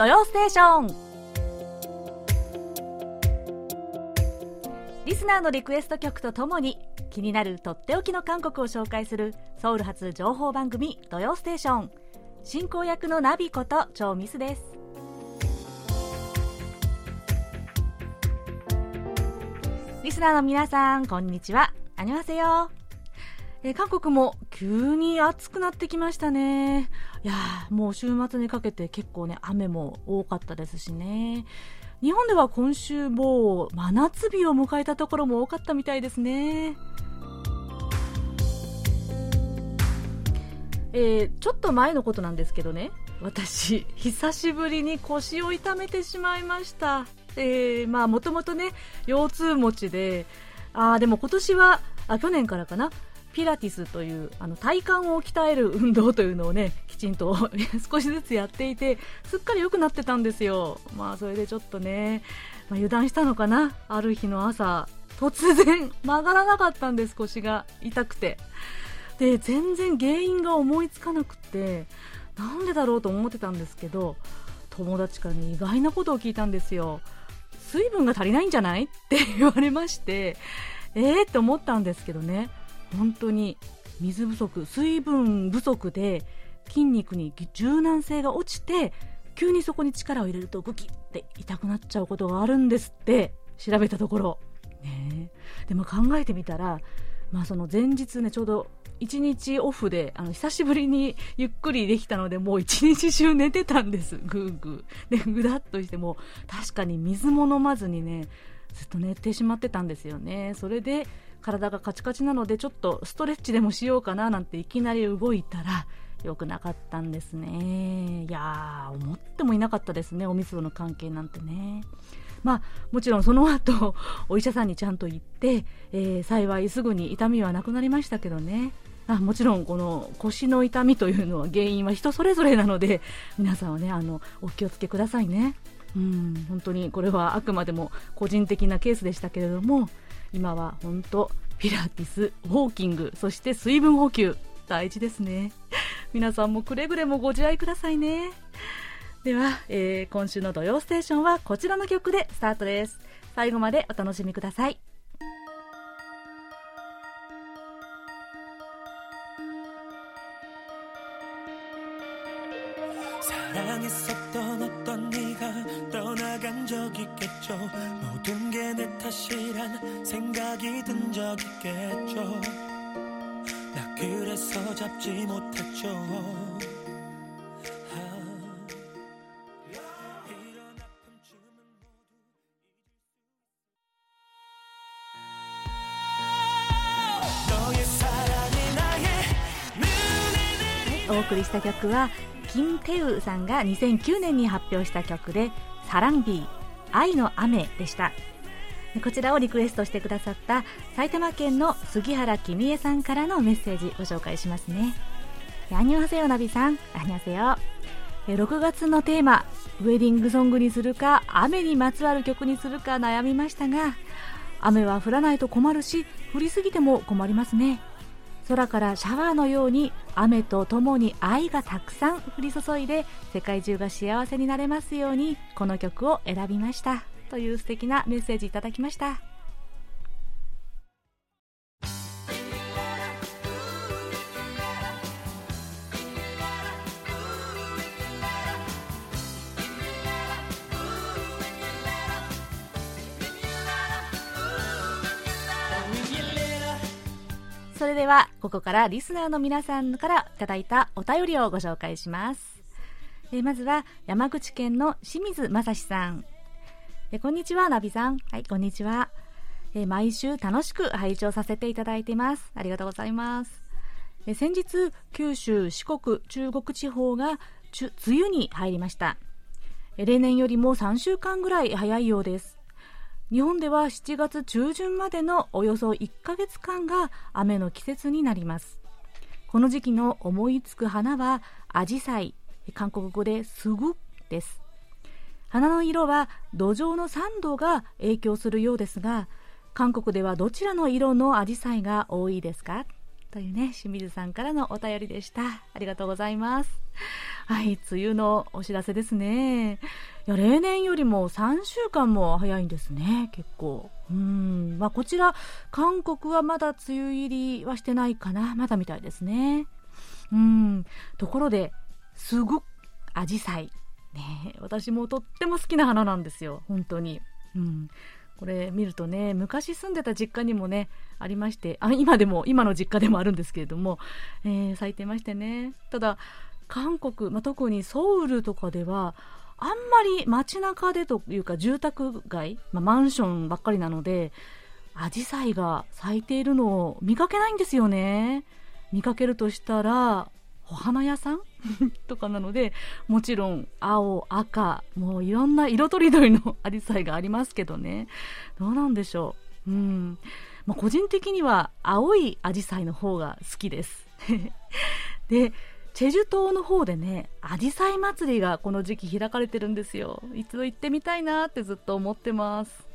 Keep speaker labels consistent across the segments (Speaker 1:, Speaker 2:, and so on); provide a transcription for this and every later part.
Speaker 1: 土曜ステーション。リスナーのリクエスト曲とともに気になるとっておきの韓国を紹介するソウル発情報番組「土曜ステーション」進行役のナビことチョウミスです。リスナーの皆さんこんにちは。アニュハセヨえ韓国も急に暑くなってきましたね。いやもう週末にかけて結構ね、雨も多かったですしね。日本では今週もう真夏日を迎えたところも多かったみたいですね。えー、ちょっと前のことなんですけどね、私、久しぶりに腰を痛めてしまいました。えー、まあ、もともとね、腰痛持ちで、あでも今年は、あ、去年からかな、ピラティスというあの体幹を鍛える運動というのをねきちんと 少しずつやっていてすっかり良くなってたんですよ、まあ、それでちょっとね、まあ、油断したのかな？ある日の朝突然曲がらなかったんです。腰が痛くて。で全然原因が思いつかなくてなんでだろうと思ってたんですけど友達からね意外なことを聞いたんですよ。水分が足りないんじゃない？って言われましてえーって思ったんですけどね。本当に水不足水分不足で筋肉に柔軟性が落ちて急にそこに力を入れるとグキって痛くなっちゃうことがあるんですって調べたところ、ね、でも考えてみたら、まあ、その前日ねちょうど1日オフであの久しぶりにゆっくりできたのでもう1日中寝てたんです。ぐーぐー。でぐだっとしても確かに水も飲まずにねずっと寝てしまってたんですよね。それで体がカチカチなのでちょっとストレッチでもしようかななんていきなり動いたら良くなかったんですね。いやー思ってもいなかったですね。お水との関係なんてね。まあもちろんその後 お医者さんにちゃんと行って、えー、幸いすぐに痛みはなくなりましたけどね。あもちろんこの腰の痛みというのは原因は人それぞれなので皆さんはねあのお気をつけくださいね。うん本当にこれはあくまでも個人的なケースでしたけれども今は本当ピラティスウォーキングそして水分補給大事ですね。皆さんもくれぐれもご自愛くださいね。では、えー、今週の土曜ステーションはこちらの曲でスタートです。最後までお楽しみください。お送りした曲はキテウさんが2009年に発表した曲で「サランビー愛の雨」でした。こちらをリクエストしてくださった埼玉県の杉原君江さんからのメッセージご紹介しますね。アニョハセヨナビさん。アニョハセヨ6月のテーマウェディングソングにするか雨にまつわる曲にするか悩みましたが雨は降らないと困るし降りすぎても困りますね。空からシャワーのように雨とともに愛がたくさん降り注いで世界中が幸せになれますようにこの曲を選びました。という素敵なメッセージいただきました。それではここからリスナーの皆さんからいただいたお便りをご紹介します。えまずは山口県の清水正史さん。えこんにちはナビさん。はいこんにちは。え毎週楽しく拝聴させていただいています。ありがとうございます。え先日九州四国中国地方が梅雨に入りました。例年よりも3週間ぐらい早いようです。日本では7月中旬までのおよそ1ヶ月間が雨の季節になります。この時期の思いつく花はアジサイ。韓国語でスグです。花の色は土壌の酸度が影響するようですが韓国ではどちらの色のアジサイが多いですか？というね、清水さんからのお便りでした。ありがとうございます。はい、梅雨のお知らせですね。いや、例年よりも3週間も早いんですね、結構。うん、まあこちら、韓国はまだ梅雨入りはしてないかな。まだみたいですね。うん、ところで、すごく、アジサイ。ね私もとっても好きな花なんですよ、本当に。うん。これ見るとね昔住んでた実家にもねありましてあ今でも今の実家でもあるんですけれども、えー、咲いてましてねただ韓国、まあ、特にソウルとかではあんまり街中でというか住宅街、まあ、マンションばっかりなのでアジサイが咲いているのを見かけないんですよね見かけるとしたらお花屋さん？とかなのでもちろん青赤もういろんな色とりどりのアジサイがありますけどね。どうなんでしょう？うん。まあ、個人的には青いアジサイの方が好きです。でチェジュ島の方でねアジサイ祭りがこの時期開かれてるんですよ。一度行ってみたいなってずっと思ってます。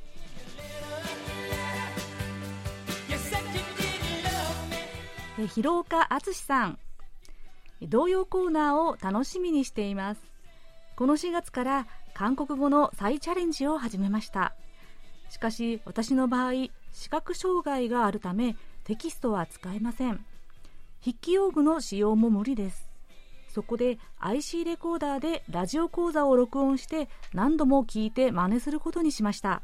Speaker 1: 広岡敦さん。童謡コーナーを楽しみにしています。この4月から韓国語の再チャレンジを始めました。しかし私の場合視覚障害があるためテキストは使えません。筆記用具の使用も無理です。そこで IC レコーダーでラジオ講座を録音して何度も聞いて真似することにしました。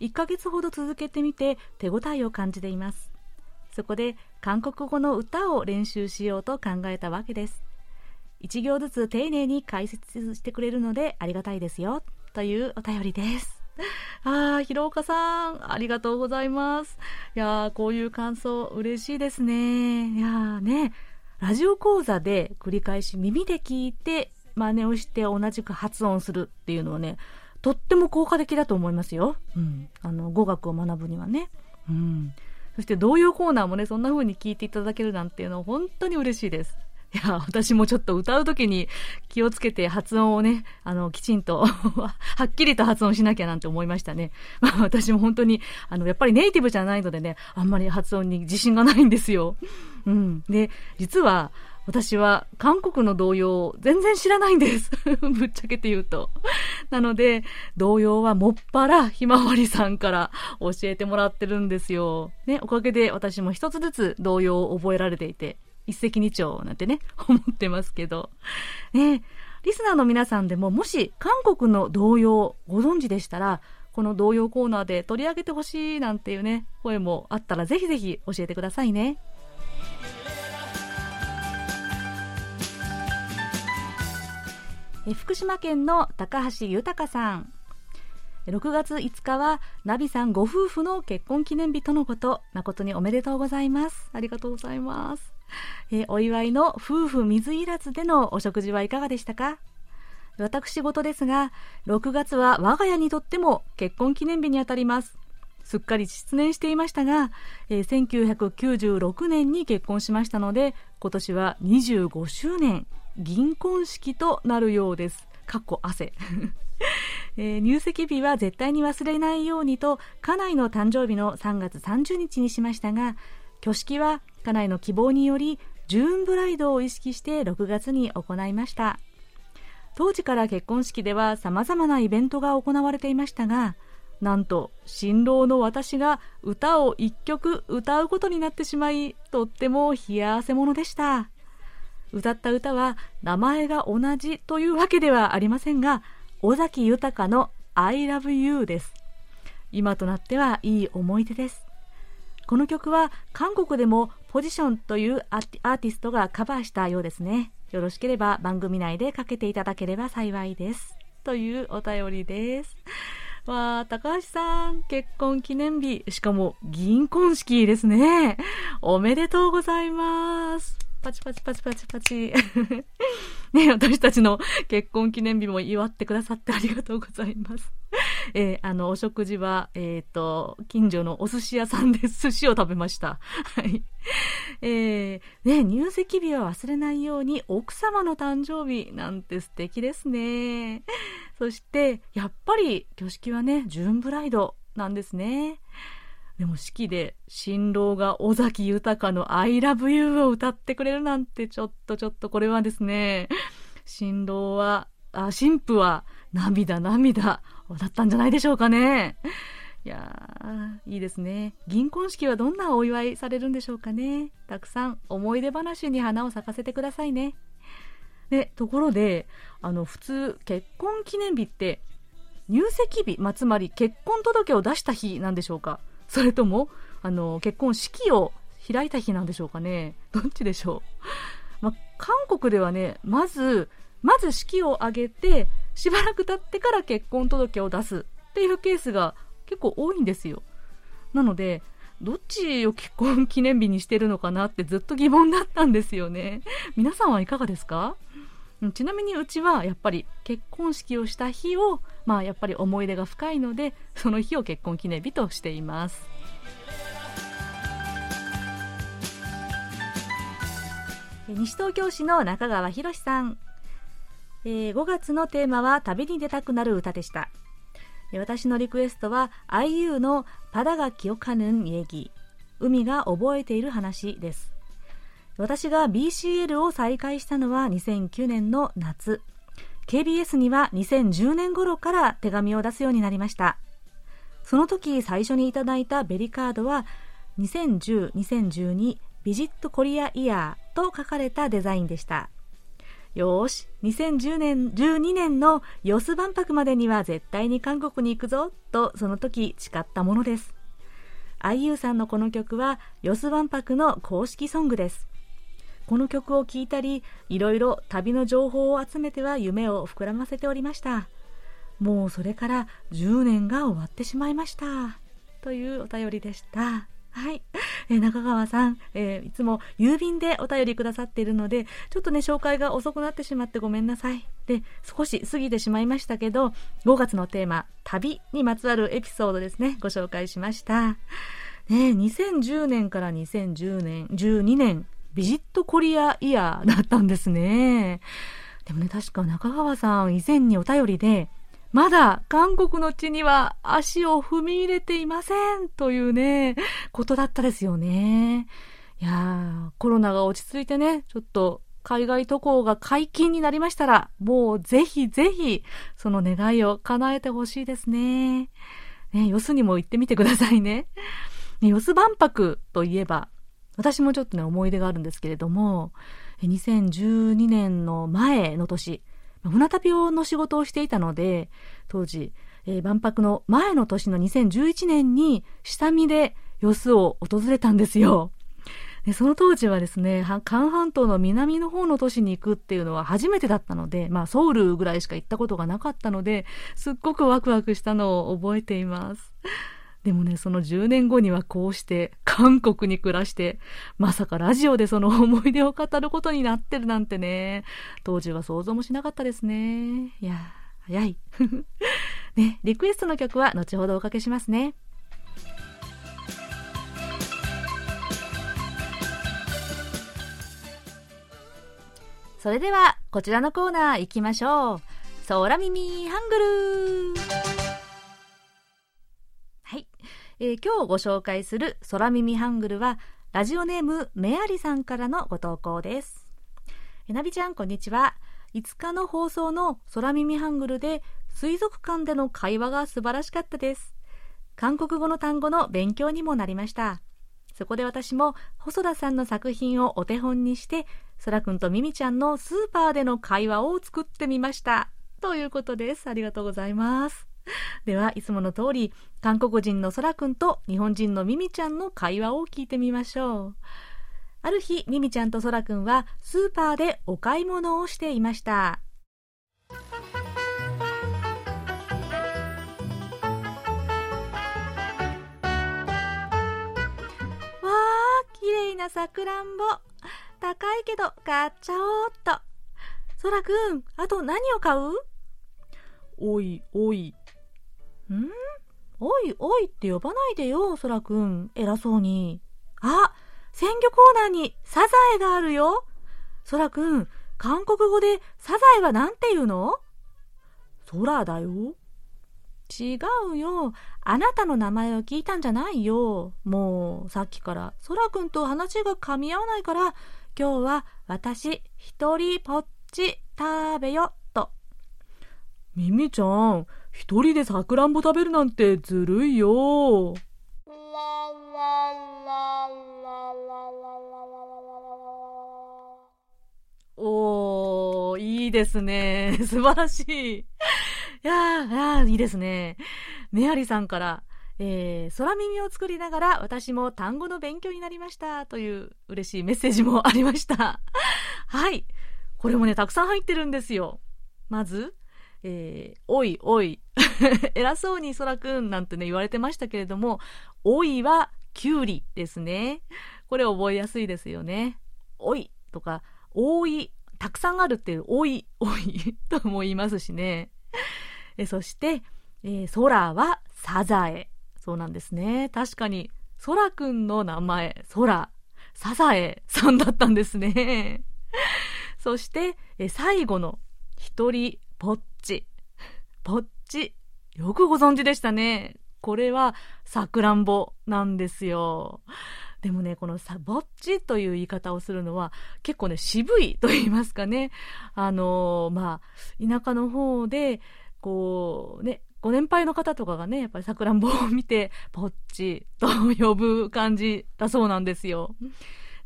Speaker 1: 1ヶ月ほど続けてみて手応えを感じています。そこで韓国語の歌を練習しようと考えたわけです1行ずつ丁寧に解説してくれるのでありがたいですよというお便りです ああ、広岡さん、ありがとうございます。いやー、こういう感想、嬉しいですね。いやーね、ラジオ講座で繰り返し耳で聞いて、真似をして同じく発音するっていうのはね、とっても効果的だと思いますよ。うん。あの、語学を学ぶにはね。うん。そして同様コーナーもね、そんな風に聞いていただけるなんていうのは本当に嬉しいです。いや、私もちょっと歌う時に気をつけて発音をね、あの、きちんとはっきりと発音しなきゃなんて思いましたね。ま あ私も本当に、あの、やっぱりネイティブじゃないのでね、あんまり発音に自信がないんですよ。うん。で、実は、私は韓国の童謡全然知らないんです。ぶっちゃけて言うと。なので、童謡はもっぱらひまわりさんから教えてもらってるんですよ。ね、おかげで私も一つずつ童謡を覚えられていて、一石二鳥なんてね、思ってますけど。ね、リスナーの皆さんでももし韓国の童謡ご存知でしたら、この童謡コーナーで取り上げてほしいなんていうね、声もあったらぜひぜひ教えてくださいね。福島県の高橋豊さん。6月5日はナビさんご夫婦の結婚記念日とのこと。誠におめでとうございます。ありがとうございます、えお祝いの夫婦水入らずでのお食事はいかがでしたか？私事ですが6月は我が家にとっても結婚記念日にあたります。すっかり失念していましたが、えー、1996年に結婚しましたので今年は25周年。銀婚式となるようです。かっこ汗。えー、入籍日は絶対に忘れないようにと家内の誕生日の3月30日にしましたが挙式は家内の希望によりジューンブライドを意識して6月に行いました当時から結婚式では様々なイベントが行われていましたがなんと新郎の私が歌を1曲歌うことになってしまいとっても冷や汗ものでした歌った歌は名前が同じというわけではありませんが尾崎豊の I love you です。今となってはいい思い出です。この曲は韓国でもポジションというアーティストがカバーしたようですね。よろしければ番組内でかけていただければ幸いです。というお便りです。わあ、高橋さん、結婚記念日、しかも銀婚式ですね。おめでとうございます。パチパチパチパチパチ。ね、私たちの結婚記念日も祝ってくださってありがとうございます。えー、あの、お食事は、えっ、ー、と、近所のお寿司屋さんで寿司を食べました。はい。えー、ね、入籍日は忘れないように奥様の誕生日なんて素敵ですね。そして、やっぱり挙式はね、ジューンブライドなんですね。でも式で新郎が尾崎豊の I love you を歌ってくれるなんてちょっとちょっとこれはですね、新郎は、あ、新婦は涙涙だったんじゃないでしょうかね。いや、いいですね。銀婚式はどんなお祝いされるんでしょうかね。たくさん思い出話に花を咲かせてくださいね。で、ところで、あの、普通、結婚記念日って、入籍日、まあ、つまり結婚届を出した日なんでしょうか それとも、あの、結婚式を開いた日なんでしょうかね。どっちでしょう。まあ、韓国ではね、まず、まず式を挙げて、しばらく経ってから結婚届を出すっていうケースが結構多いんですよ。なので、どっちを結婚記念日にしてるのかなってずっと疑問だったんですよね。皆さんはいかがですか？ちなみにうちはやっぱり結婚式をした日を、まあやっぱり思い出が深いので、その日を結婚記念日としています。西東京市の中川博さん、えー、5月のテーマは旅に出たくなる歌でした。私のリクエストは IU のパダが記憶ぬん얘기海が覚えている話です。私が BCL を再開したのは2009年の夏 KBS には2010年頃から手紙を出すようになりましたその時最初にいただいたベリカードは2010-2012ビジットコリアイヤーと書かれたデザインでしたよーし、2010年、12年のヨス万博までには絶対に韓国に行くぞ、とその時誓ったものです。IU さんのこの曲は、ヨス万博の公式ソングです。この曲を聴いたり、いろいろ旅の情報を集めては夢を膨らませておりました。もうそれから10年が終わってしまいました。というお便りでした。はい。えー、中川さん、えー、いつも郵便でお便りくださっているので、ちょっとね、紹介が遅くなってしまってごめんなさい。で、少し過ぎてしまいましたけど、5月のテーマ、旅にまつわるエピソードですね、ご紹介しました。ね、2010年から2010年、12年、ビジットコリアイヤーだったんですね。でもね、確か中川さん以前にお便りで、まだ韓国の地には足を踏み入れていませんというね、ことだったですよね。いやー、コロナが落ち着いてね、ちょっと海外渡航が解禁になりましたら、もうぜひぜひ、その願いを叶えてほしいですね。ね、よすにも行ってみてくださいね。ね、よす万博といえば、私もちょっとね、思い出があるんですけれども、2012年の前の年、船旅の仕事をしていたので、当時、えー、万博の前の年の2011年に下見で様子を訪れたんですよ。でその当時はですね、韓半島の南の方の都市に行くっていうのは初めてだったので、まあソウルぐらいしか行ったことがなかったので、すっごくワクワクしたのを覚えています。でもね、その10年後にはこうして韓国に暮らして、まさかラジオでその思い出を語ることになってるなんてね、当時は想像もしなかったですね。いや、早い。ね、リクエストの曲は後ほどおかけしますね。それでは、こちらのコーナー行きましょう。空耳ハングルえー、今日ご紹介する空耳ハングルはラジオネームメアリさんからのご投稿です。えなびちゃんこんにちは。5日の放送の空耳ハングルで水族館での会話が素晴らしかったです。韓国語の単語の勉強にもなりました。そこで私も細田さんの作品をお手本にしてそらくんとミミちゃんのスーパーでの会話を作ってみました。ということです。ありがとうございます。では、いつもの通り、韓国人のそらくんと日本人のミミちゃんの会話を聞いてみましょう。ある日、ミミちゃんとそらくんはスーパーでお買い物をしていました。わー、綺麗なさくらんぼ。高いけど買っちゃおうっと。そらくん、あと何を買う？
Speaker 2: おいおい
Speaker 1: ん？おいおいって呼ばないでよ、そらくん。偉そうに。あ、鮮魚コーナーにサザエがあるよ。そらくん、韓国語でサザエはなんて言うの？
Speaker 2: 空だよ。
Speaker 1: 違うよ。あなたの名前を聞いたんじゃないよ。もう、さっきから、そらくんと話が噛み合わないから、今日は私、一人ぽっち食べよ、と。
Speaker 2: ミミちゃん、一人でさくらんぼ食べるなんてずるいよ。
Speaker 1: おー、いいですね。素晴らしい。いやー、やーいいですね。メアリさんから、えー、空耳を作りながら私も単語の勉強になりましたという嬉しいメッセージもありました。はい。これもね、たくさん入ってるんですよ。まず、えー、おいおい。偉そうに空くんなんてね、言われてましたけれども、おいはきゅうりですね。これ覚えやすいですよね。おいとか、多い、たくさんあるっていう、多い、多い とも言いますしね。えそして、えー、空はサザエ。そうなんですね。確かに、空くんの名前、空、サザエさんだったんですね。そして、え最後の一人ぽっち。ぽっち。よくご存知でしたね。これは、さくらんぼなんですよ。でもね、このさ、ぼっちという言い方をするのは、結構ね、渋いと言いますかね。あのー、まあ、田舎の方で、こう、ね、ご年配の方とかがね、やっぱりさくらんぼを見て、ぼっちと呼ぶ感じだそうなんですよ。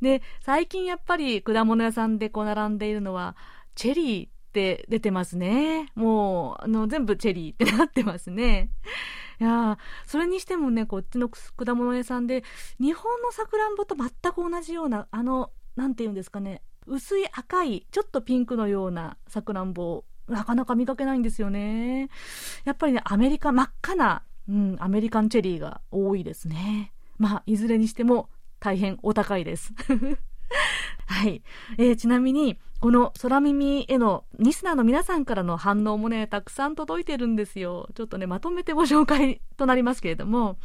Speaker 1: で、最近やっぱり果物屋さんでこう並んでいるのは、チェリーって出てますね。もう、あの、全部チェリーってなってますね。いやそれにしてもね、こっちの果物屋さんで、日本のさくらんぼと全く同じような、あの、なんて言うんですかね、薄い赤い、ちょっとピンクのようなさくらんぼ、なかなか見かけないんですよね。やっぱりね、アメリカ、真っ赤な、うん、アメリカンチェリーが多いですね。まあ、いずれにしても大変お高いです。はい。えー、ちなみに、この空耳へのリスナーの皆さんからの反応もね、たくさん届いてるんですよ。ちょっとね、まとめてご紹介となりますけれども、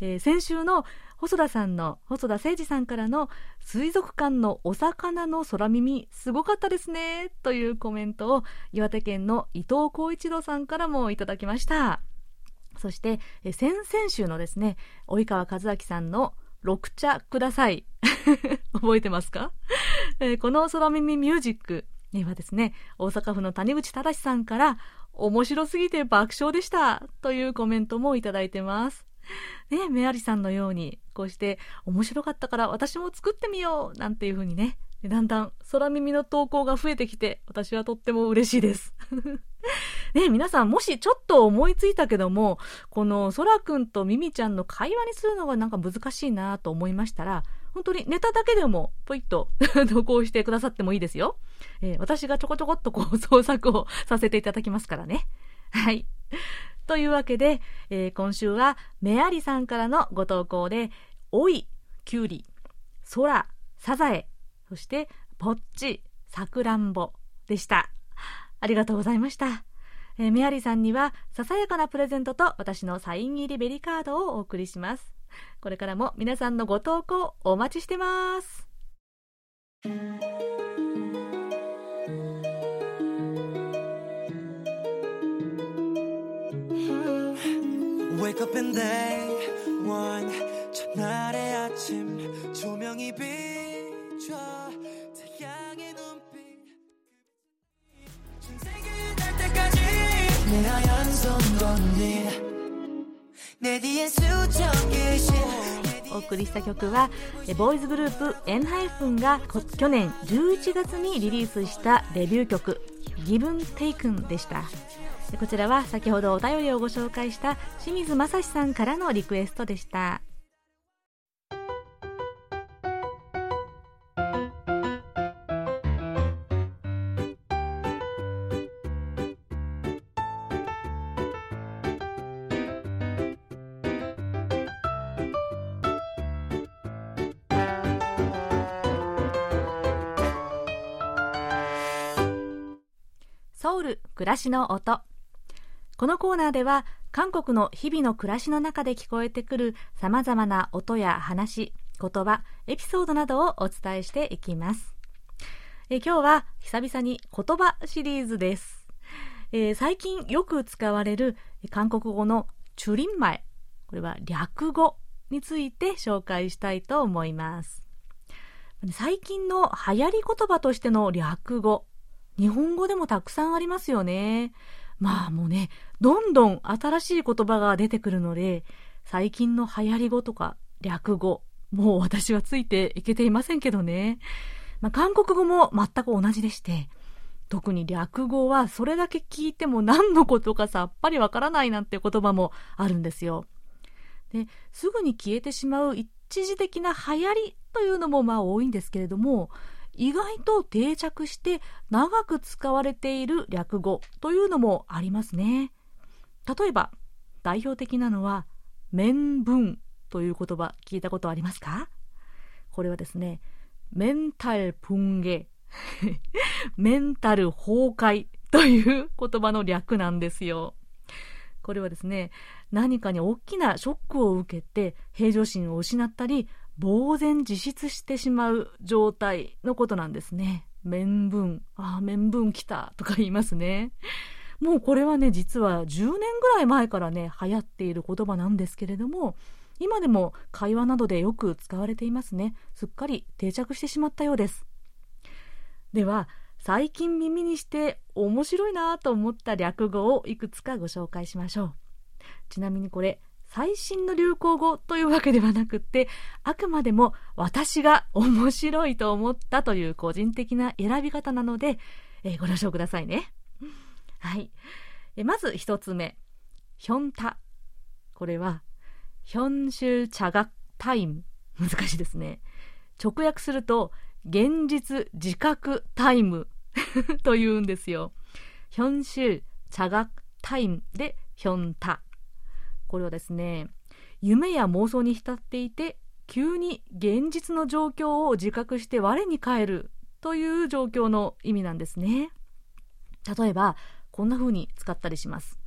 Speaker 1: えー、先週の細田さんの、細田誠二さんからの水族館のお魚の空耳、すごかったですね、というコメントを岩手県の伊藤浩一郎さんからもいただきました。そして、え先々週のですね、及川和明さんの6茶ください。覚えてますか、えー、この空耳ミュージックにはですね、大阪府の谷口正さんから、面白すぎて爆笑でしたというコメントもいただいてます。ね、メアリさんのように、こうして面白かったから私も作ってみようなんていうふうにね、だんだん空耳の投稿が増えてきて、私はとっても嬉しいです。ね皆さんもしちょっと思いついたけども、この空くんとミミちゃんの会話にするのがなんか難しいなと思いましたら、本当にネタだけでもポイッと 投稿してくださってもいいですよ。えー、私がちょこちょこっとこう創作をさせていただきますからね。はい。というわけで、えー、今週はメアリさんからのご投稿で、おい、きゅうり、空、サザエ、そして、ぼっち、さくらんぼでした。ありがとうございました。えー、メアリさんには、ささやかなプレゼントと私のサイン入りベリカードをお送りします。これからも皆さんのご投稿お待ちしてます。Wake up and day one 첫날의 아침 조명이 비춰 내 하얀 손 건네 내 뒤에 수정계신 お送りした曲はボーイズグループエンハイフンが去年11月にリリースしたデビュー曲「ギブンテイクンでしたこちらは先ほどお便りをご紹介した清水正史さんからのリクエストでした 暮らしの音。このコーナーでは韓国の日々の暮らしの中で聞こえてくるさまざまな音や話言葉エピソードなどをお伝えしていきます。え今日は久々に言葉シリーズです。えー、最近よく使われる韓国語のチュリンマイ、これは略語について紹介したいと思います。最近の流行り言葉としての略語、日本語でもたくさんありますよね。まあもうね、どんどん新しい言葉が出てくるので、最近の流行り語とか略語、もう私はついていけていませんけどね。まあ、韓国語も全く同じでして、特に略語はそれだけ聞いても何のことかさっぱりわからないなんて言葉もあるんですよ。ですぐに消えてしまう一時的な流行りというのもまあ多いんですけれども、意外と定着して長く使われている略語というのもありますね。例えば、代表的なのは、面文という言葉聞いたことありますか？これはですね、メンタル붕 괴、 メンタル崩壊という言葉の略なんですよ。これはですね、何かに大きなショックを受けて平常心を失ったり、呆然自失してしまう状態のことなんですね。面分。ああ、面分来たとか言いますね。もうこれはね、実は10年ぐらい前からね、流行っている言葉なんですけれども、今でも会話などでよく使われていますね。すっかり定着してしまったようです。では、最近耳にして面白いなと思った略語をいくつかご紹介しましょう。ちなみにこれ、最新の流行語というわけではなくって、あくまでも私が面白いと思ったという個人的な選び方なので、えー、ご了承くださいね。はい。えまず一つ目。ヒョンタ。これは、ヒョンシュ茶学タイム。難しいですね。直訳すると、現実自覚タイム と言うんですよ。ヒョンシュ茶学タイムでヒョンタ。これはですね、夢や妄想に浸っていて、急に現実の状況を自覚して我に返るという状況の意味なんですね。例えば、こんな風に使ったりします。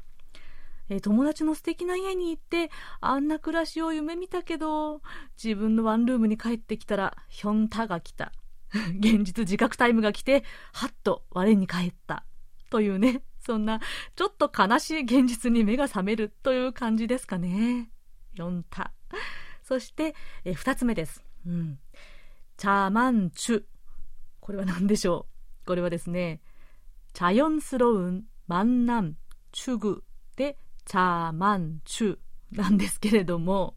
Speaker 1: え友達の素敵な家に行って、あんな暮らしを夢見たけど、自分のワンルームに帰ってきたら、ヒョンタが来た。現実自覚タイムが来て、はっと我に返った。というね、そんな、ちょっと悲しい現実に目が覚めるという感じですかね。4タ。そして、え二つ目です。うん。チャマンチュ。これは何でしょうこれはですね、자연스러운만남추구で자만추なんですけれども、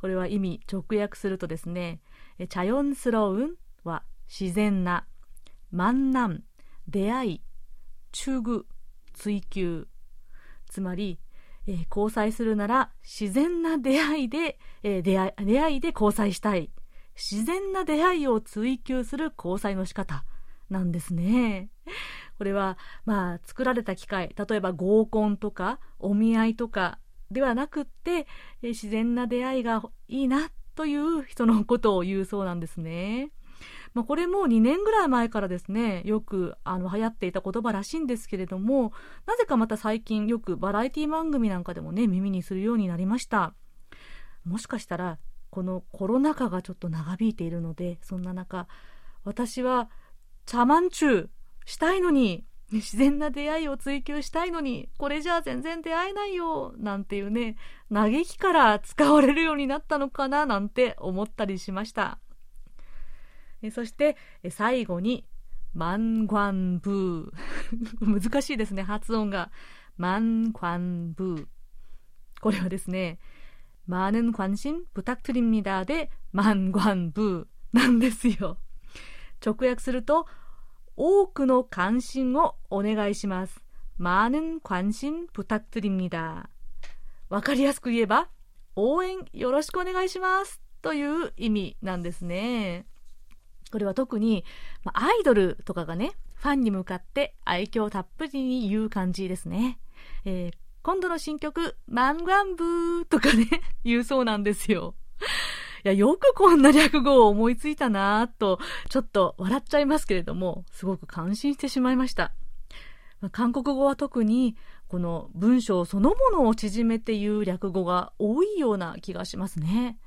Speaker 1: これは意味直訳するとですね、자연스러운は自然な、만남出会い、추구 追求。つまり、えー、交際するなら自然な出会いで、えー、出会い、出会いで交際したい。自然な出会いを追求する交際の仕方なんですね。これは、まあ、作られた機会、例えば合コンとかお見合いとかではなくって、え、自然な出会いがいいなという人のことを言うそうなんですね。まあ、これも2年ぐらい前からですね、よくあの流行っていた言葉らしいんですけれども、なぜかまた最近よくバラエティ番組なんかでもね、耳にするようになりました。もしかしたら、このコロナ禍がちょっと長引いているので、そんな中、私は、茶満中したいのに、自然な出会いを追求したいのに、これじゃあ全然出会えないよ、なんていうね、嘆きから使われるようになったのかな、なんて思ったりしました。そして最後に万관부難しいですね発音が万관부これはですね많은관심부탁드립니다で万관부なんですよ直訳すると多くの関心をお願いします많은관심부탁드립니다わかりやすく言えば応援よろしくお願いしますという意味なんですね。 これは特に、まあ、アイドルとかがね、ファンに向かって愛嬌たっぷりに言う感じですね。えー、今度の新曲、マンガンブーとかね、言うそうなんですよ。いや、よくこんな略語を思いついたなぁと、ちょっと笑っちゃいますけれども、すごく感心してしまいました。ま韓国語は特に、この文章そのものを縮めて言う略語が多いような気がしますね。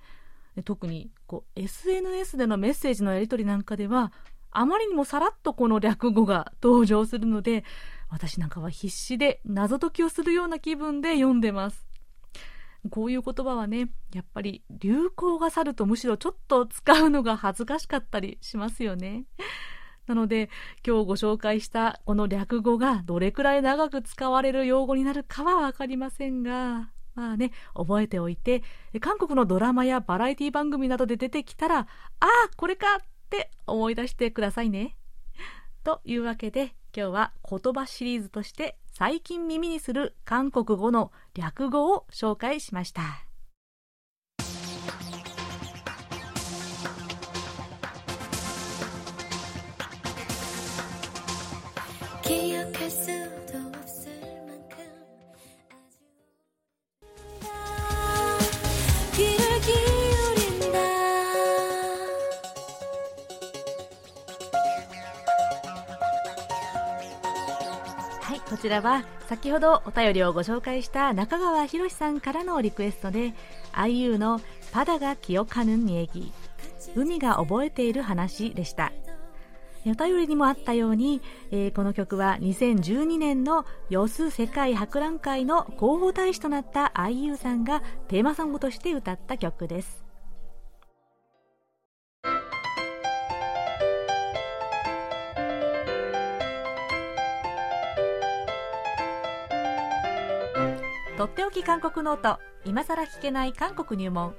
Speaker 1: 特にこう SNS でのメッセージのやり取りなんかではあまりにもさらっとこの略語が登場するので私なんかは必死で謎解きをするような気分で読んでます。こういう言葉はね、やっぱり流行が去るとむしろちょっと使うのが恥ずかしかったりしますよね。なので、今日ご紹介したこの略語がどれくらい長く使われる用語になるかはわかりませんが、まあね、覚えておいて、韓国のドラマやバラエティ番組などで出てきたら、ああ、これかって思い出してくださいね。というわけで、今日は言葉シリーズとして最近耳にする韓国語の略語を紹介しました。ちらは先ほどお便りをご紹介した中川博さんからのリクエストで IU のパダが記憶ぬん얘기海が覚えている話でした。お便りにもあったように、えー、この曲は2012年のヨス世界博覧会の広報大使となった IU さんがテーマソングとして歌った曲です。とっておき韓国ノート。今さら聞けない韓国入門。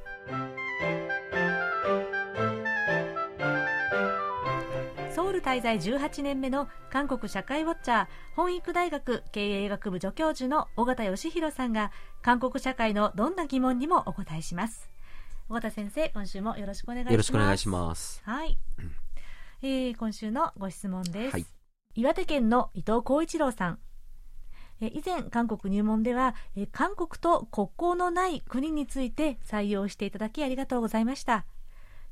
Speaker 1: ソウル滞在18年目の韓国社会ウォッチャー本育大学経営学部助教授の尾形義弘さんが韓国社会のどんな疑問にもお答えします。尾形先生今週もよろしくお願いします。
Speaker 3: よろしくお願いします。
Speaker 1: はい、えー、今週のご質問です、はい、岩手県の伊藤浩一郎さん以前韓国入門では韓国と国交のない国について採用していただきありがとうございました。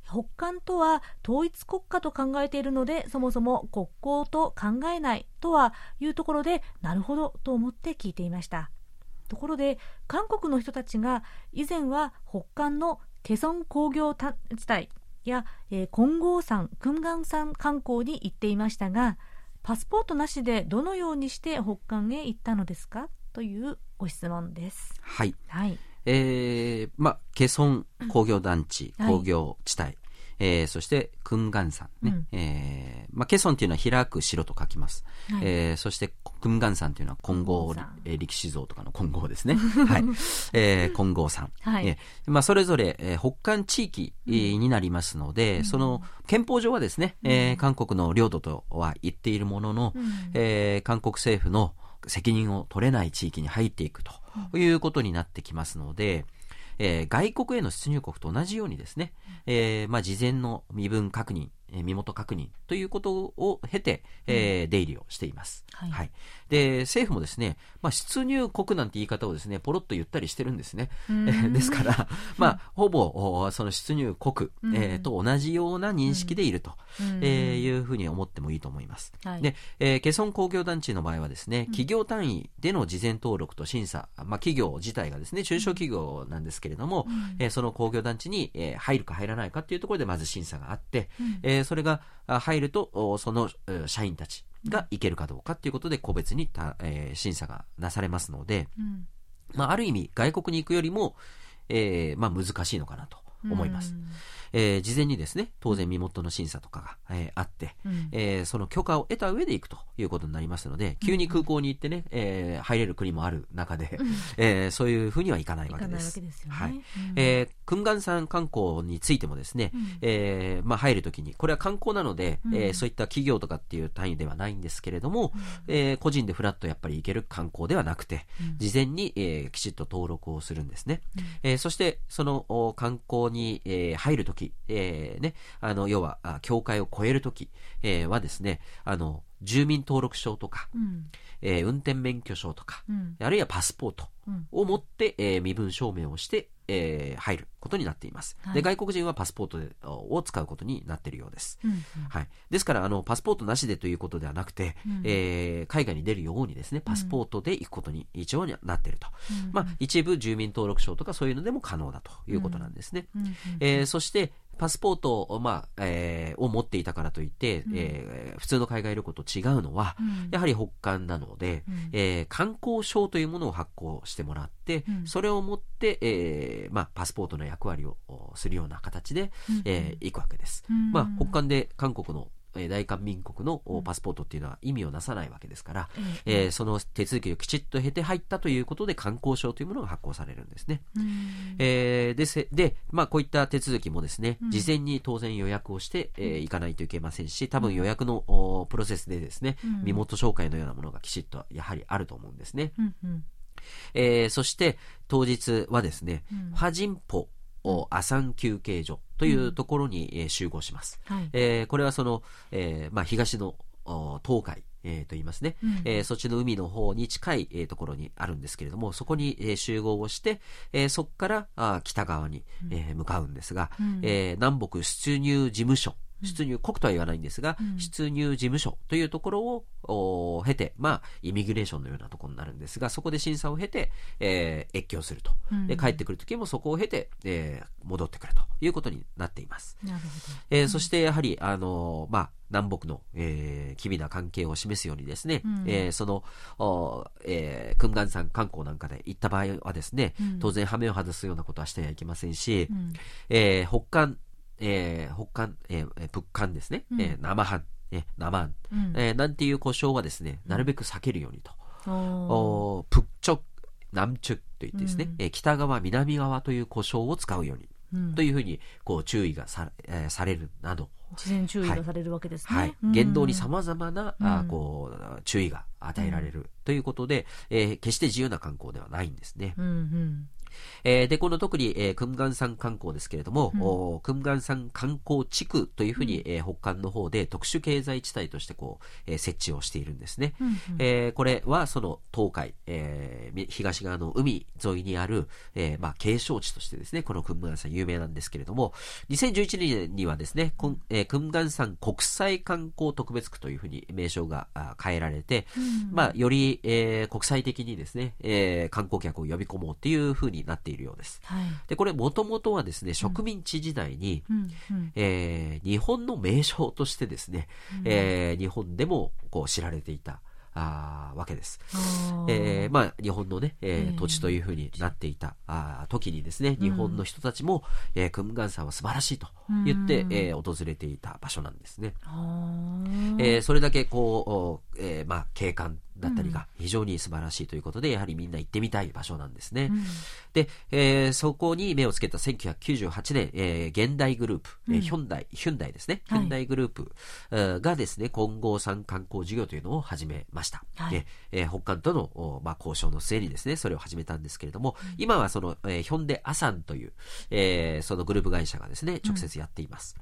Speaker 1: 北韓とは統一国家と考えているのでそもそも国交と考えないとはいうところでなるほどと思って聞いていました。ところで韓国の人たちが以前は北韓のケソン工業地帯や、えー、金剛山、訓岩山観光に行っていましたがパスポートなしでどのようにして北韓へ行ったのですか？というご質問です。
Speaker 3: はい。はい。えー、まあ、ケソン工業団地、工業地帯、えー、そして、訓岩山ね。うん、えー、まあ、ケソンっていうのは開く城と書きます。はい、えー、そして、訓岩山っていうのは金剛、えー、力士像とかの金剛ですね。はい。えー、金剛山。はい。えー、まあ、それぞれ、えー、北韓地域、になりますので、うん、その、憲法上はですね、えー、韓国の領土とは言っているものの、うん、えー、韓国政府の責任を取れない地域に入っていくということになってきますので、えー、外国への出入国と同じようにですね、えー、まあ、事前の身分確認、え身元確認ということを経て、えー、出入りをしています。はい、はい。で、政府もですね、まあ、出入国なんて言い方をですね、ポロッと言ったりしてるんですね。えですから、まあ、ほぼ、その出入国、えー、と同じような認識でいると、えー、いうふうに思ってもいいと思います。はい、で、えー、ケソン工業団地の場合はですね、企業単位での事前登録と審査、まあ、企業自体がですね、中小企業なんですけれども、えー、その工業団地に、えー、入るか入らないかっていうところでまず審査があって、えー、それが入ると、その社員たちがいけるかどうかっていうことで個別にた、えー、審査がなされますので、うん、まあ、ある意味外国に行くよりも、えー、まあ、難しいのかなと思います。えー、事前にですね、当然身元の審査とかが、えー、あって、うん、えー、その許可を得た上で行くということになりますので、急に空港に行ってね、えー、入れる国もある中で、うん、えー、そういうふうにはいかないわけです。ですね、はい。うん、えー、訓岩山観光についてもですね、うん、えー、まあ入るときに、これは観光なので、うん、えー、そういった企業とかっていう単位ではないんですけれども、うん、えー、個人でフラッとやっぱり行ける観光ではなくて、事前に、えー、きちっと登録をするんですね。うん、えー、そして、その観光に、えー、入るとき、えー、ね、あの、要は、境界を越えるとき、えー、はですね、あの、住民登録証とか、うん、えー、運転免許証とか、うん、あるいはパスポートを持って、えー、身分証明をして、えー、入ることになっています、はい、で外国人はパスポートを使うことになっているようです、うんうん、はい、ですからあのパスポートなしでということではなくて、うん、えー、海外に出るようにですねパスポートで行くことに一応になっていると、うん。まあ、一部住民登録証とかそういうのでも可能だということなんですね、うん。うん、えー、そしてパスポートを、まあ、えー、を持っていたからといって、うん、えー、普通の海外旅行と違うのは、うん、やはり北韓なので、うん、えー、観光証というものを発行してもらって、うん、それを持って、えー、まあ、パスポートの役割をするような形で、うん、えー、行くわけです。まあ、北韓で韓国の大韓民国のパスポートっていうのは意味をなさないわけですから、うん、えー、その手続きをきちっと経て入ったということで観光証というものが発行されるんですね。うん、えー、でせで、まあ、こういった手続きもですね、事前に当然予約をして、えー、行かないといけませんし、多分予約のプロセスでですね、身元紹介のようなものがきちっとやはりあると思うんですね。うん。うん。えー、そして当日はですね、うん、ファジンポアサン休憩所というところに、えー、集合します。はい、えー、これはその、えーまあ、東の東海、えー、と言いますね、うん、えー、そっちの海の方に近い、えー、ところにあるんですけれども、そこに、えー、集合をして、えー、そこからあ北側に、えー、向かうんですが、うん、えー、南北出入事務所出入国とは言わないんですが、うん、出入事務所というところを経て、まあ、イミグレーションのようなところになるんですが、そこで審査を経て、えー、越境すると。うん、で帰ってくるときもそこを経て、えー、戻ってくるということになっています。なるほど。えー、そしてやはり、あのまあ、南北の、えー、機微な関係を示すようにですね、うん、えー、その、おえー、ガン山観光なんかで行った場合はですね、うん、当然羽目を外すようなことはしてはいけませんし、うん、えー、北韓えー、北韓、えー、プッカンですね、うん、えー、生半、えー、生ン、うん、えー、なんていう故障はですね、なるべく避けるようにと。うん、おプッチョ南中と言ってですね、うん、えー、北側、南側という故障を使うように。うん、というふうにこう注意がさ,、えー、されるなど。
Speaker 1: 事前注意がされるわけですね、はい、
Speaker 3: 言動にさまざまな、うん、あこう注意が与えられる。ということで、えー、決して自由な観光ではないんですね。うんうんえー、で、この特に、えー、クムガン山観光ですけれども、うん、おクムガン山観光地区というふうに、うん、えー、北韓の方で特殊経済地帯としてこう、えー、設置をしているんですね。うんうん、えー、これはその東海、えー、東側の海沿いにある、えー、まあ、景勝地としてですね、このクムガン山有名なんですけれども、2011年にはですね、クム,、えー、クムガン山国際観光特別区というふうに名称が変えられて、うん、まあ、より、えー、国際的にですね、えー、観光客を呼び込もうっていうふうになっているようです。はい、で、これもともとはですね、植民地時代に、うんうん、えー、日本の名称としてですね、うん、えー、日本でもこう知られていた、あわけです。えー、まあ、日本のね、えー、土地というふうになっていたあ時にですね、日本の人たちも、うん、えー、クムガン山は素晴らしいと言って、えー、訪れていた場所なんですね。えー、それだけこう、えー、まあ、景観だったりが非常に素晴らしいということで、やはりみんな行ってみたい場所なんですね。うん、で、えー、そこに目をつけた1998年、えー、現代グループ、うん、えー、ヒョンダイ、ヒュンダイですね。ヒュンダイグループ、はい、がですね、混合産観光事業というのを始めました。はい、で、えー、北韓との、まあ、交渉の末にですね、それを始めたんですけれども、うん、今はその、えー、ヒョンデアサンという、えー、そのグループ会社がですね、直接やっています。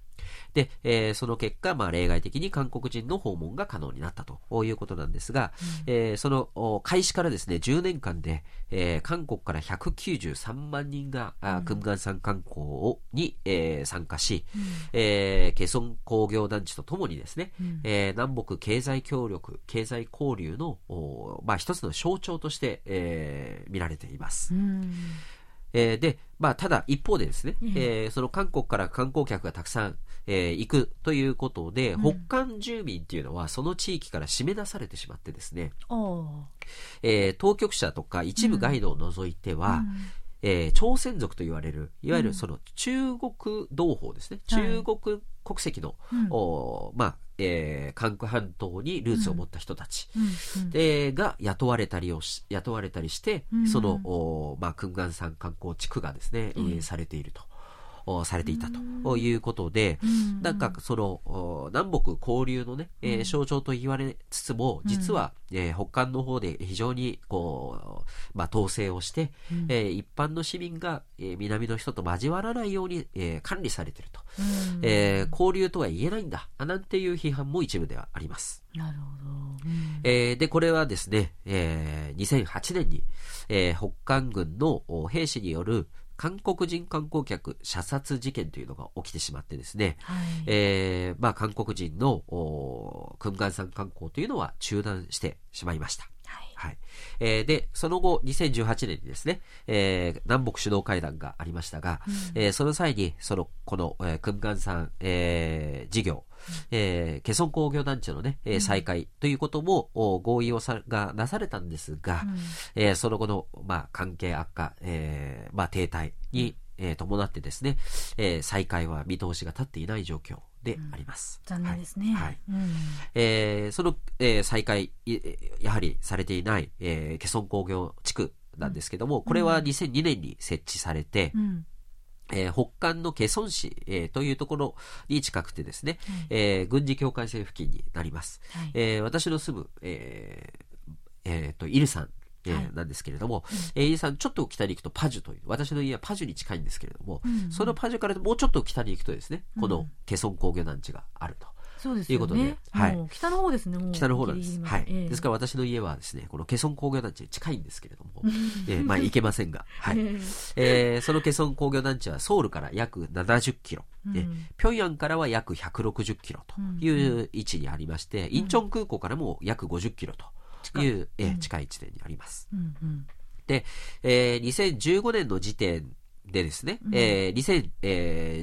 Speaker 3: で、えー、その結果、まあ、例外的に韓国人の訪問が可能になったということなんですが、うん、えー、その開始からですね、10年間で、えー、韓国から193万人が、うん、クムガン山観光に、えー、参加し、うん、えー、ケソン工業団地とともにですね、うん、えー、南北経済協力、経済交流の、まあ、一つの象徴として、えー、見られています。うん。えー、で、まあ、ただ一方でですね、うん、えー、その韓国から観光客がたくさん、えー、行くということで、うん、北韓住民っていうのはその地域から締め出されてしまってですね、えー、当局者とか一部ガイドを除いては、うん。えー、朝鮮族と言われる、いわゆるその中国同胞ですね、中国国籍の、おまあ、えー、韓国半島にルーツを持った人たち、うん。でが雇われたりをし雇われたりして、うん、その、おまあ、クンガン山観光地区がですね、運営されていると。されていたということで、なんかその南北交流のね、えー、象徴と言われつつも、実は、えー、北韓の方で非常にこう、まあ、統制をして、うん、えー、一般の市民が、えー、南の人と交わらないように、えー、管理されていると、うん、えー、交流とは言えないんだ。なんていう批判も一部ではあります。なるほど。うん、えー、で、これはですね、えー、2008年に、えー、北韓軍の兵士による韓国人観光客射殺事件というのが起きてしまってですね、はい、えー、まあ、韓国人のクンガン山観光というのは中断してしまいました。はいはい。えー、で、その後、2018年にですね、えー、南北首脳会談がありましたが、うん、えー、その際に、その、この、えー、訓官さん、えー、事業、えー、ケソン工業団地のね、えー、再開ということも、うん、合意をさがなされたんですが、うん、えー、その後の、まあ、関係悪化、えー、まあ、停滞に、えー、伴ってですね、えー、再開は見通しが立っていない状況であります。
Speaker 1: うん、残念ですね。はい。
Speaker 3: うん、えー、その、えー、再開、やはりされていない、えー、ケソン工業地区なんですけども、これは2002年に設置されて、うんえー、北韓のケソン市、えー、というところに近くてですね、はい、えー、軍事境界線付近になります。はい、えー、私の住む、えーえーと、イルさんえー、なんですけれども、えー、イさん、ちょっと北に行くとパジュという、私の家はパジュに近いんですけれども、うん。うん、そのパジュからもうちょっと北に行くとですね、このケソン工業団地があると。
Speaker 1: そうですね。いうことで、はい。北の方ですね、
Speaker 3: 北の方なんです。はい、えー。で。すから私の家はですね、このケソン工業団地に近いんですけれども、えー、まあ行けませんが、はい。えー、そのケソン工業団地はソウルから約70キロ、うん、平壌からは約160キロという位置にありまして、うん、インチョン空港からも約50キロという、えー、近い位置にあります。うんうん、で、えー、2015年の時点でですね、うん、えー、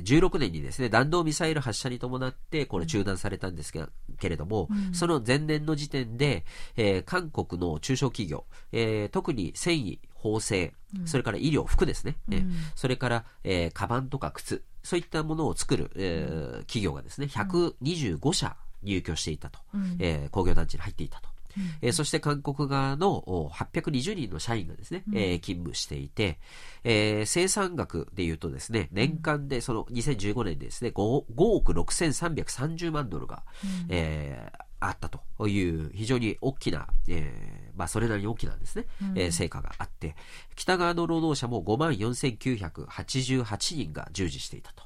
Speaker 3: 2016年にですね、弾道ミサイル発射に伴って、これ中断されたんですけれども、うん、その前年の時点で、えー、韓国の中小企業、えー、特に繊維、縫製、それから医療、服ですね、うん、それから、えー、カバンとか靴、そういったものを作る、えー、企業がですね、125社入居していたと、うん、えー、工業団地に入っていたと。えー、そして韓国側の820人の社員がですね、うん、えー、勤務していて、えー、生産額で言うとですね、年間でその2015年でですね、5, 5億6330万ドルが、うん、えーあったという非常に大きな、えー、まあそれなりに大きなですね、うん、えー、成果があって、北側の労働者も5万4988人が従事していたと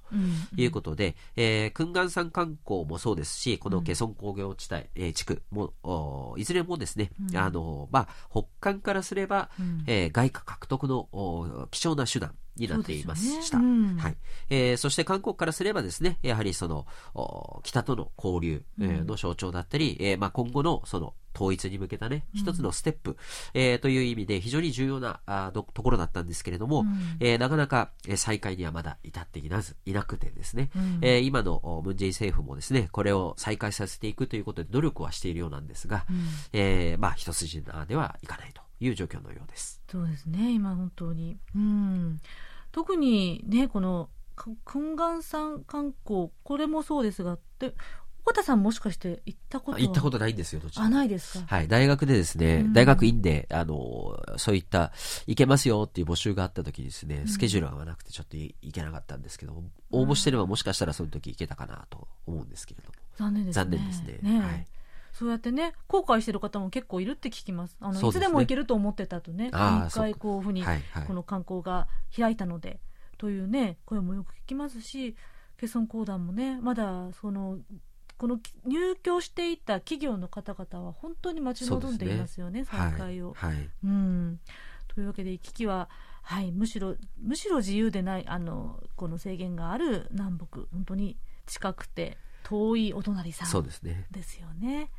Speaker 3: いうことで、うんうん、えー、訓願山観光もそうですし、このケソン工業地帯、えー、地区も、いずれもですね、うん、あの、まあ、北韓からすれば、うん、えー、外貨獲得の貴重な手段になっていました。ね。うん、はい。えー、そして韓国からすればですね、やはりその、北との交流、えー、の象徴だったり、うん、えー、まあ、今後のその、統一に向けたね、一つのステップ、うん、えー、という意味で非常に重要なあところだったんですけれども、うん、えー、なかなか、えー、再開にはまだ至っていなず、いなくてですね、うん、えー、今のムンジェイ政府もですね、これを再開させていくということで努力はしているようなんですが、うん、えー、まあ一筋縄ではいかないという状況のようです。
Speaker 1: そうですね、今本当に。うん特にねこの訓願山観光これもそうですがで小田さんもしかして行ったこと
Speaker 3: 行ったことないんですよ、どち
Speaker 1: らあ、ないですか？
Speaker 3: はい。大学でですね、うん、大学院で、あの、そういった、行けますよっていう募集があった時にですね、スケジュールが合わなくてちょっと行けなかったんですけど、応募してればもしかしたらその時行けたかなと思うんですけれども。
Speaker 1: 残念ですね。
Speaker 3: 残念ですね。ねはい。
Speaker 1: そうやってね後悔してる方も結構いるって聞きます。あの、ね、いつでも行けると思ってたとね一回こういうふうにこの観光が開いたので、というね声もよく聞きますしケソン講談もねまだそのこの入居していた企業の方々は本当に待ち望んでいますよね、ね。再開を、はい。はい、うん。というわけで危機は、はい、むしろむしろ自由でないあのこの制限がある南北本当に近くて遠いお隣さんですね。ですよね。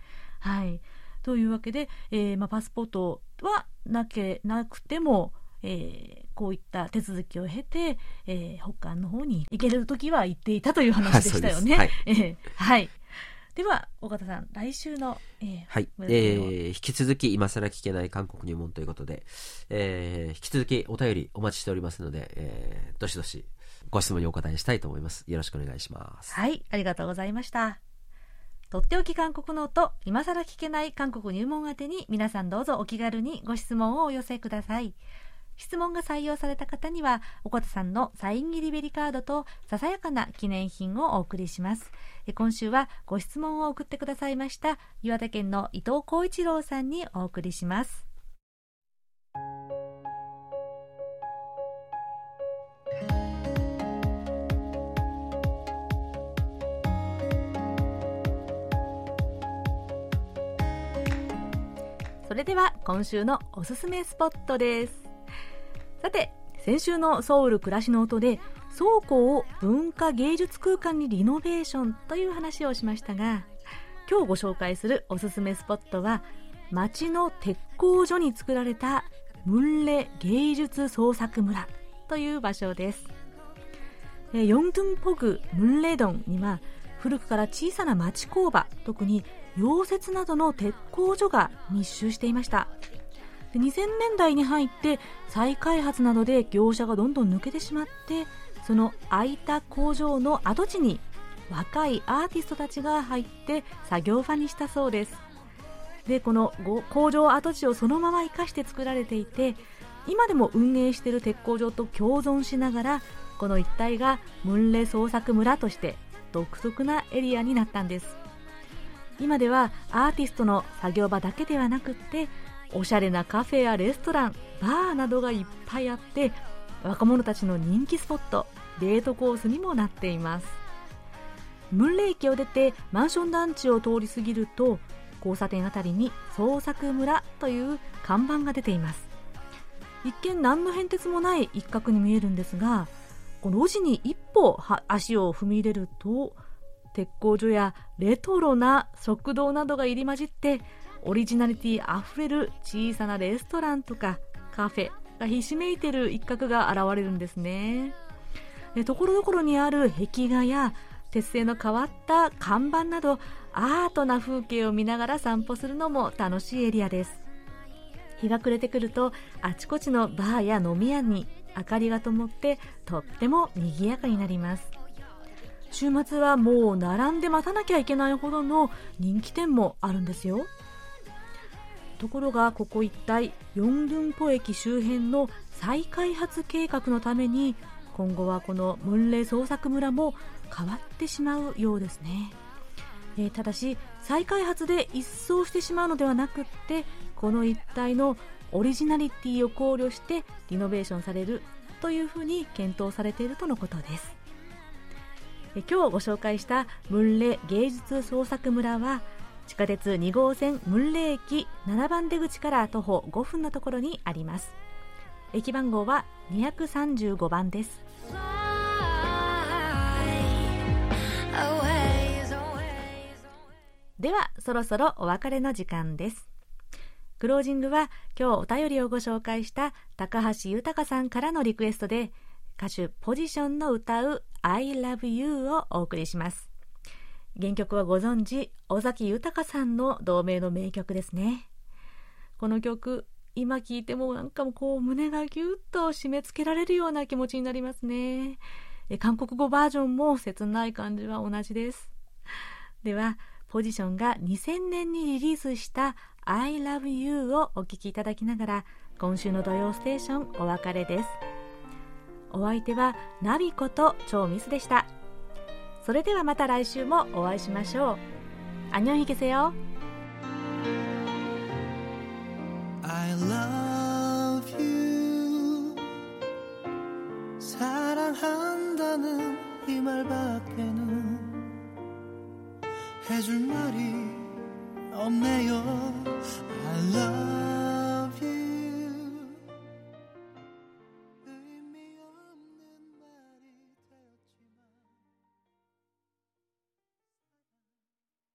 Speaker 1: はいというわけで、えーまあ、パスポートはなけなくてもえー、こういった手続きを経て、えー、北韓の方に行ける時は行っていたという話でしたよね。はい、えー、はい。では、尾形さん、来週の、
Speaker 3: えー、はい、えー、引き続き、今更聞けない韓国入門ということで、えー、引き続きお便りお待ちしておりますので、えー、どしどしご質問にお答えしたいと思います。よろしくお願いします。
Speaker 1: はい、ありがとうございました。とっておき韓国ノート、今更聞けない韓国入門宛てに皆さんどうぞお気軽にご質問をお寄せください。質問が採用された方には、おこたさんのサイン入りベリカードとささやかな記念品をお送りします。今週はご質問を送ってくださいました岩手県の伊藤浩一郎さんにお送りします。れでは今週のおすすめスポットです。さて先週のソウル暮らしの音で倉庫を文化芸術空間にリノベーションという話をしましたが今日ご紹介するおすすめスポットは町の鉄工所に作られたムンレ芸術創作村という場所です。ヨンドゥンポグムンレドンには古くから小さな町工場、特に溶接などの鉄工所が密集していました。2000年代に入って再開発などで業者がどんどん抜けてしまってその空いた工場の跡地に若いアーティストたちが入って作業場にしたそうですでこの工場跡地をそのまま生かして作られていて今でも運営している鉄工場と共存しながらこの一帯がムンレ創作村として独特なエリアになったんです。今ではアーティストの作業場だけではなくっておしゃれなカフェやレストランバーなどがいっぱいあって若者たちの人気スポットデートコースにもなっています。ムンレ駅を出てマンション団地を通り過ぎると交差点あたりに創作村という看板が出ています。一見何の変哲もない一角に見えるんですがこの路地に一歩足を踏み入れると鉄工所やレトロな食堂などが入り混じってオリジナリティあふれる小さなレストランとかカフェがひしめいてる一角が現れるんですね。ところどころにある壁画や鉄製の変わった看板などアートな風景を見ながら散歩するのも楽しいエリアです。日が暮れてくるとあちこちのバーや飲み屋に明かりが灯ってとっても賑やかになります。週末はもう並んで待たなきゃいけないほどの人気店もあるんですよ。ところがここ一帯ヨンドゥンポ駅周辺の再開発計画のために今後はこのムンレ創作村も変わってしまうようですね、えー、ただし再開発で一掃してしまうのではなくってこの一帯のオリジナリティを考慮してリノベーションされるというふうに検討されているとのことです。今日ご紹介したムンレ芸術創作村は地下鉄2号線ムンレ駅7番出口から徒歩5分のところにあります。駅番号は235番です。ではそろそろお別れの時間です。クロージングは今日お便りをご紹介した高橋豊さんからのリクエストで歌手ポジションの歌う I love you をお送りします。原曲はご存知尾崎豊さんの同名の名曲ですね。この曲今聴いてもなんかもこう胸がぎゅっと締め付けられるような気持ちになりますね。韓国語バージョンも切ない感じは同じです。ではポジションが2000年にリリースした I love you をお聴きいただきながら今週の土曜ステーションお別れですお相手はナビこと超ミスでしたそれではまた来週もお会いしましょう안녕히계세요 I love you 사랑한다는 이 말밖에는 해줄 말이 哦，没有，I love。